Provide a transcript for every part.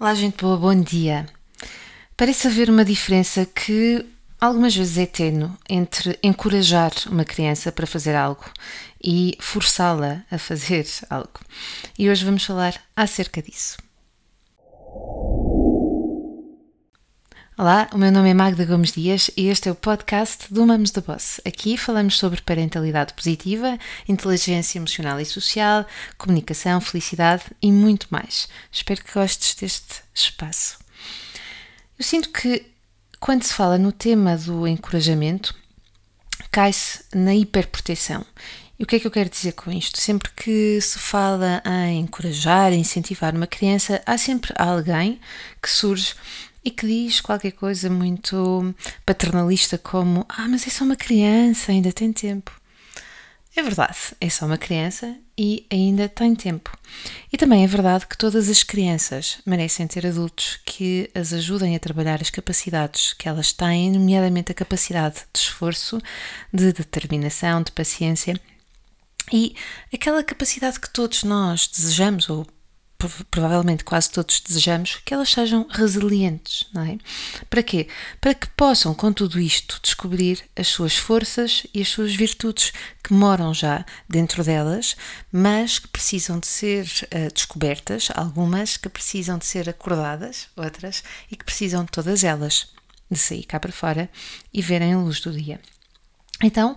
Olá, gente boa, bom dia. Parece haver uma diferença que algumas vezes é tênue entre encorajar uma criança para fazer algo e forçá-la a fazer algo. E hoje vamos falar acerca disso. Olá, o meu nome é Magda Gomes Dias e este é o podcast do Mamos da Boss. Aqui falamos sobre parentalidade positiva, inteligência emocional e social, comunicação, felicidade e muito mais. Espero que gostes deste espaço. Eu sinto que quando se fala no tema do encorajamento, cai-se na hiperproteção. E o que é que eu quero dizer com isto? Sempre que se fala em encorajar, incentivar uma criança, há sempre alguém que surge e que diz qualquer coisa muito paternalista, como: Ah, mas é só uma criança, ainda tem tempo. É verdade, é só uma criança e ainda tem tempo. E também é verdade que todas as crianças merecem ter adultos que as ajudem a trabalhar as capacidades que elas têm, nomeadamente a capacidade de esforço, de determinação, de paciência e aquela capacidade que todos nós desejamos, ou provavelmente quase todos desejamos, que elas sejam resilientes, não é? Para quê? Para que possam, com tudo isto, descobrir as suas forças e as suas virtudes que moram já dentro delas, mas que precisam de ser uh, descobertas, algumas que precisam de ser acordadas, outras, e que precisam de todas elas de sair cá para fora e verem a luz do dia. Então,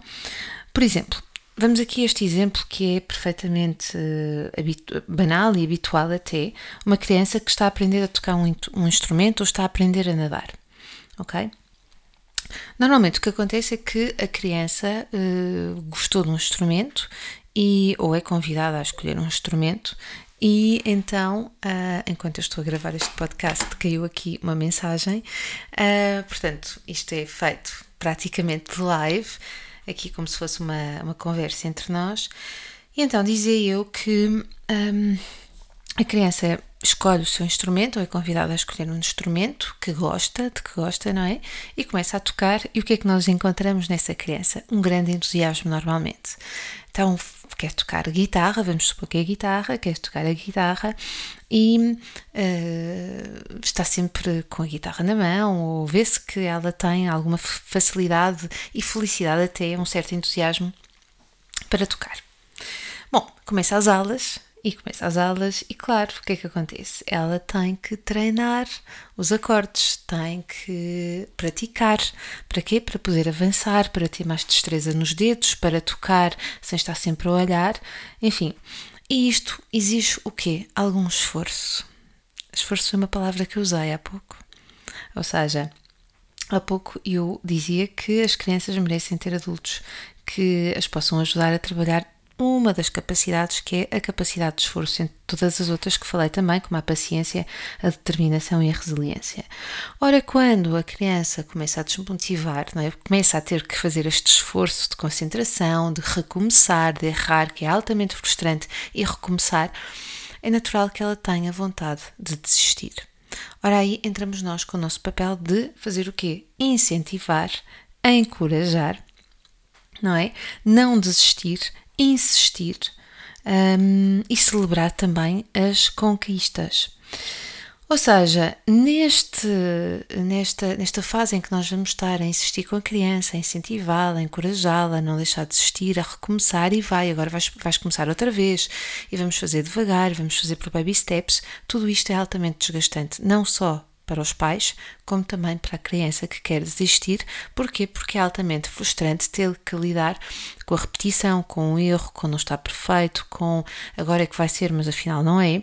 por exemplo, Vamos aqui a este exemplo que é perfeitamente uh, banal e habitual até, uma criança que está a aprender a tocar um, um instrumento ou está a aprender a nadar, ok? Normalmente o que acontece é que a criança uh, gostou de um instrumento e ou é convidada a escolher um instrumento e então, uh, enquanto eu estou a gravar este podcast, caiu aqui uma mensagem. Uh, portanto, isto é feito praticamente live aqui como se fosse uma, uma conversa entre nós. E então dizia eu que um, a criança escolhe o seu instrumento, ou é convidada a escolher um instrumento que gosta, de que gosta, não é? E começa a tocar, e o que é que nós encontramos nessa criança? Um grande entusiasmo normalmente. Então, quer tocar guitarra, vamos supor que é guitarra, quer tocar a guitarra e uh, está sempre com a guitarra na mão, ou vê-se que ela tem alguma facilidade e felicidade, até um certo entusiasmo para tocar. Bom, começa as aulas, e começa as aulas e claro, o que é que acontece? Ela tem que treinar os acordes, tem que praticar. Para quê? Para poder avançar, para ter mais destreza nos dedos, para tocar sem estar sempre a olhar, enfim. E isto exige o quê? Algum esforço. Esforço é uma palavra que eu usei há pouco. Ou seja, há pouco eu dizia que as crianças merecem ter adultos que as possam ajudar a trabalhar uma das capacidades que é a capacidade de esforço, entre todas as outras que falei também, como a paciência, a determinação e a resiliência. Ora, quando a criança começa a desmotivar, é? começa a ter que fazer este esforço de concentração, de recomeçar, de errar, que é altamente frustrante, e recomeçar, é natural que ela tenha vontade de desistir. Ora, aí entramos nós com o nosso papel de fazer o quê? Incentivar, encorajar, não é? Não desistir, insistir um, e celebrar também as conquistas. Ou seja, neste, nesta, nesta fase em que nós vamos estar a insistir com a criança, a incentivá-la, a encorajá-la, a não deixar de desistir, a recomeçar e vai, agora vais, vais começar outra vez e vamos fazer devagar, vamos fazer por baby steps, tudo isto é altamente desgastante, não só para os pais, como também para a criança que quer desistir. Porquê? Porque é altamente frustrante ter que lidar com a repetição, com o erro, com não estar perfeito, com agora é que vai ser, mas afinal não é.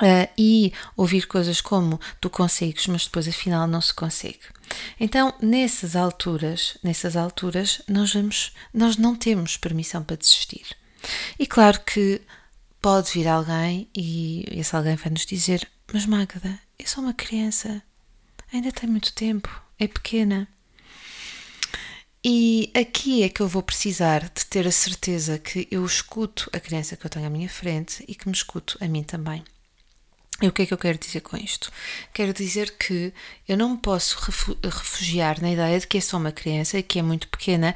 Uh, e ouvir coisas como tu consegues, mas depois afinal não se consegue. Então, nessas alturas, nessas alturas, nós vamos, nós não temos permissão para desistir. E claro que pode vir alguém e esse alguém vai nos dizer: Mas Magda, é só uma criança, ainda tem muito tempo, é pequena. E aqui é que eu vou precisar de ter a certeza que eu escuto a criança que eu tenho à minha frente e que me escuto a mim também. E o que é que eu quero dizer com isto? Quero dizer que eu não me posso refugiar na ideia de que é só uma criança e que é muito pequena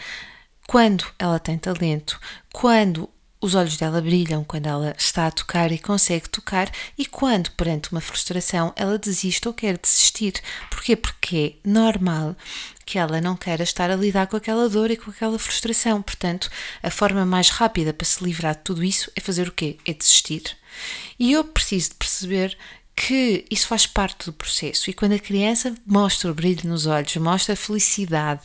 quando ela tem talento, quando os olhos dela brilham quando ela está a tocar e consegue tocar, e quando, perante uma frustração, ela desiste ou quer desistir. Porquê? Porque é normal que ela não queira estar a lidar com aquela dor e com aquela frustração. Portanto, a forma mais rápida para se livrar de tudo isso é fazer o quê? É desistir. E eu preciso de perceber que isso faz parte do processo. E quando a criança mostra o brilho nos olhos, mostra a felicidade,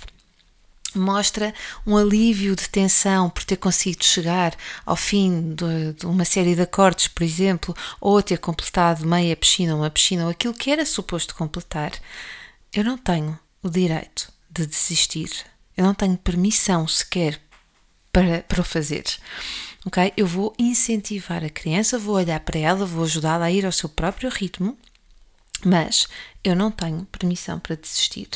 mostra um alívio de tensão por ter conseguido chegar ao fim de, de, uma série de acordes, por exemplo, ou ter completado meia piscina, uma piscina, ou aquilo que era suposto completar, eu não tenho o direito de desistir. Eu não tenho permissão sequer para, para o fazer. Ok? Eu vou incentivar a criança, vou olhar para ela, vou ajudá-la a ir ao seu próprio ritmo, mas eu não tenho permissão para desistir.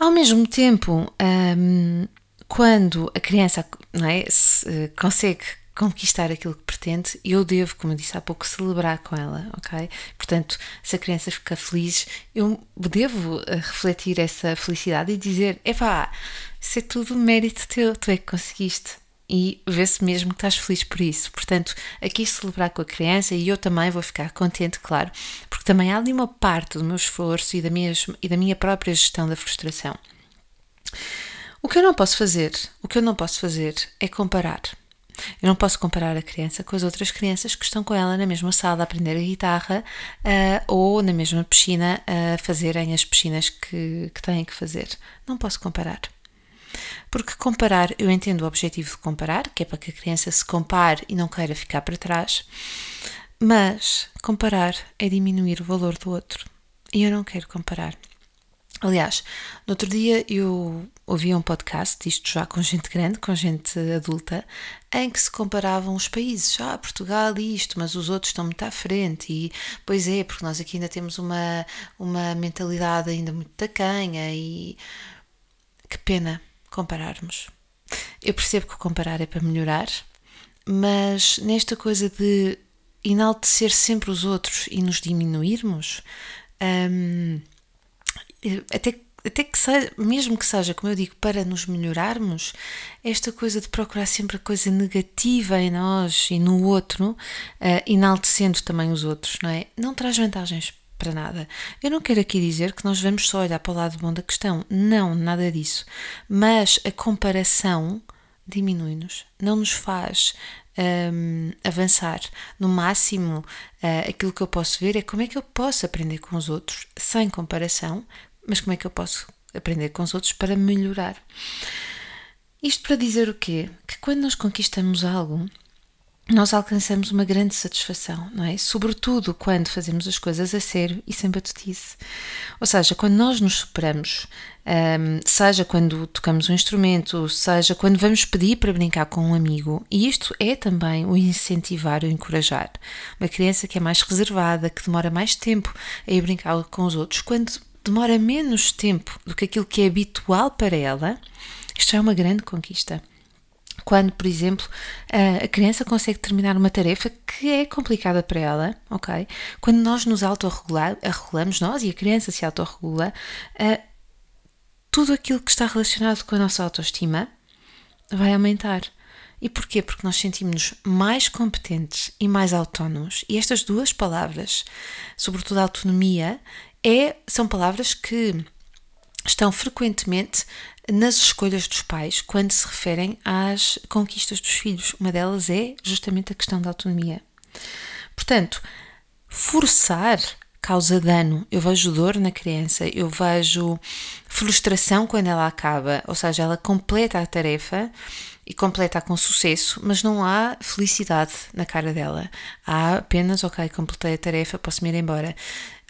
Ao mesmo tempo, um, quando a criança é, se, uh, consegue conquistar aquilo que pretende, eu devo, como eu disse há pouco, celebrar com ela, ok? Portanto, se a criança fica feliz, eu devo uh, refletir essa felicidade e dizer: epá, isso é tudo mérito teu, tu é que conseguiste. E vê-se mesmo que estás feliz por isso. Portanto, aqui celebrar com a criança e eu também vou ficar contente, claro, também há ali uma parte do meu esforço e da minha, e da minha própria gestão da frustração. O que eu não posso fazer, o que eu não posso fazer é comparar. Eu não posso comparar a criança com as outras crianças que estão com ela na mesma sala a aprender a guitarra uh, ou na mesma piscina a fazerem as piscinas que, que têm que fazer. Não posso comparar. Porque comparar, eu entendo o objetivo de comparar, que é para que a criança se compare e não queira ficar para trás, mas comparar é diminuir o valor do outro. E eu não quero comparar. Aliás, no outro dia eu ouvi um podcast, isto já com gente grande, com gente adulta, em que se comparavam os países. Ah, Portugal isto, mas os outros estão muito à frente. E pois é, porque nós aqui ainda temos uma, uma mentalidade ainda muito tacanha e que pena compararmos. Eu percebo que comparar é para melhorar, mas nesta coisa de enaltecer sempre os outros e nos diminuirmos, hum, até, até que seja, mesmo que seja, como eu digo, para nos melhorarmos, esta coisa de procurar sempre a coisa negativa em nós e no outro, uh, enaltecendo também os outros, não é? Não traz vantagens para nada. Eu não quero aqui dizer que nós vamos só olhar para o lado bom da questão, não, nada disso. Mas a comparação diminui-nos, não nos faz um, avançar. No máximo, uh, aquilo que eu posso ver é como é que eu posso aprender com os outros sem comparação, mas como é que eu posso aprender com os outros para melhorar. Isto para dizer o quê? Que quando nós conquistamos algo, nós alcançamos uma grande satisfação, não é? Sobretudo quando fazemos as coisas a sério e sem batutice. Ou seja, quando nós nos superamos, um, seja quando tocamos um instrumento, seja quando vamos pedir para brincar com um amigo, e isto é também o incentivar, o encorajar. Uma criança que é mais reservada, que demora mais tempo a ir brincar com os outros, quando demora menos tempo do que aquilo que é habitual para ela, isto é uma grande conquista quando, por exemplo, a criança consegue terminar uma tarefa que é complicada para ela, ok? Quando nós nos autorregulamos, nós e a criança se autorregula, tudo aquilo que está relacionado com a nossa autoestima vai aumentar. E porquê? Porque nós sentimos-nos mais competentes e mais autónomos. E estas duas palavras, sobretudo a autonomia, é, são palavras que estão frequentemente nas escolhas dos pais quando se referem às conquistas dos filhos. Uma delas é justamente a questão da autonomia. Portanto, forçar causa dano. Eu vejo dor na criança, eu vejo frustração quando ela acaba, ou seja, ela completa a tarefa e completa com sucesso, mas não há felicidade na cara dela. Há apenas, ok, completei a tarefa, posso me ir embora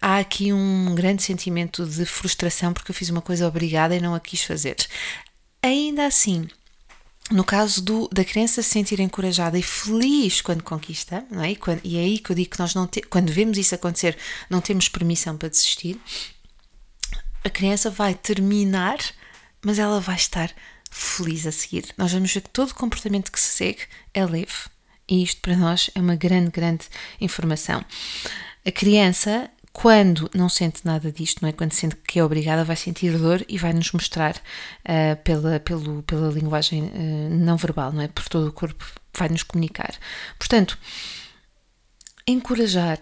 há aqui um grande sentimento de frustração porque eu fiz uma coisa obrigada e não a quis fazer. Ainda assim, no caso do, da criança se sentir encorajada e feliz quando conquista, não é? E, quando, e é aí que eu digo que nós não te, quando vemos isso acontecer, não temos permissão para desistir. A criança vai terminar, mas ela vai estar feliz a seguir. Nós vamos ver que todo comportamento que se segue é leve. E isto para nós é uma grande, grande informação. A criança quando não sente nada disto, não é? Quando sente que é obrigada, vai sentir dor e vai nos mostrar uh, pela, pelo, pela linguagem uh, não verbal, não é? Por todo o corpo, vai nos comunicar. Portanto, encorajar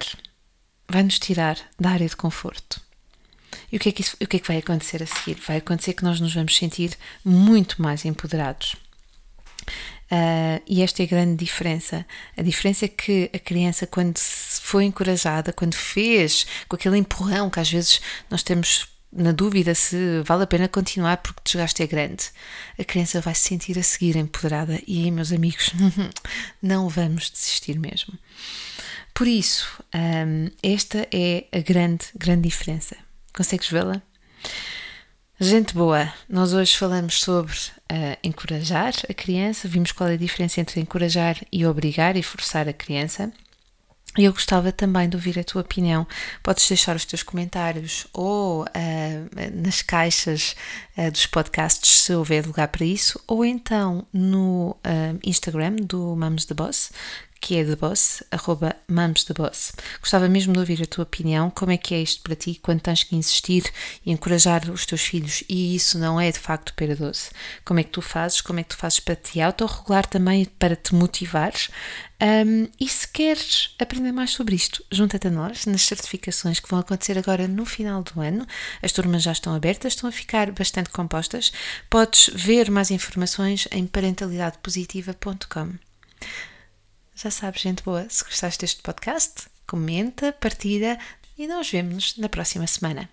vai nos tirar da área de conforto. E o que, é que isso, o que é que vai acontecer a seguir? Vai acontecer que nós nos vamos sentir muito mais empoderados. Uh, e esta é a grande diferença. A diferença é que a criança, quando foi encorajada, quando fez com aquele empurrão que às vezes nós temos na dúvida se vale a pena continuar porque o desgaste é grande, a criança vai se sentir a seguir empoderada. E aí, meus amigos, não vamos desistir mesmo. Por isso, um, ah, esta é a grande, grande diferença. Consegues vê-la? Gente boa, nós hoje falamos sobre uh, encorajar a criança, vimos qual é a diferença entre encorajar e obrigar e forçar a criança. E eu gostava também de ouvir a tua opinião. Podes deixar os teus comentários ou uh, nas caixas uh, dos podcasts, se houver lugar para isso, ou então no Instagram do Mums the Boss, que é The Boss, arroba Mums The Boss. Gostava mesmo de ouvir a tua opinião, como é que é isto para ti, quando tens que insistir e encorajar os teus filhos e isso não é de facto pera doce. Como é que tu fazes, como é que tu fazes para te autorregular também, para te motivares um, e se queres aprender mais sobre isto, junta-te a nós nas certificações que vão acontecer agora no final do ano. As turmas já estão abertas, estão a ficar bastante compostas. Podes ver mais informações em parentalidadepositiva.com. Já sabes, gente boa, se gostaste deste podcast, comenta, partilha e nós vemos-nos na próxima semana.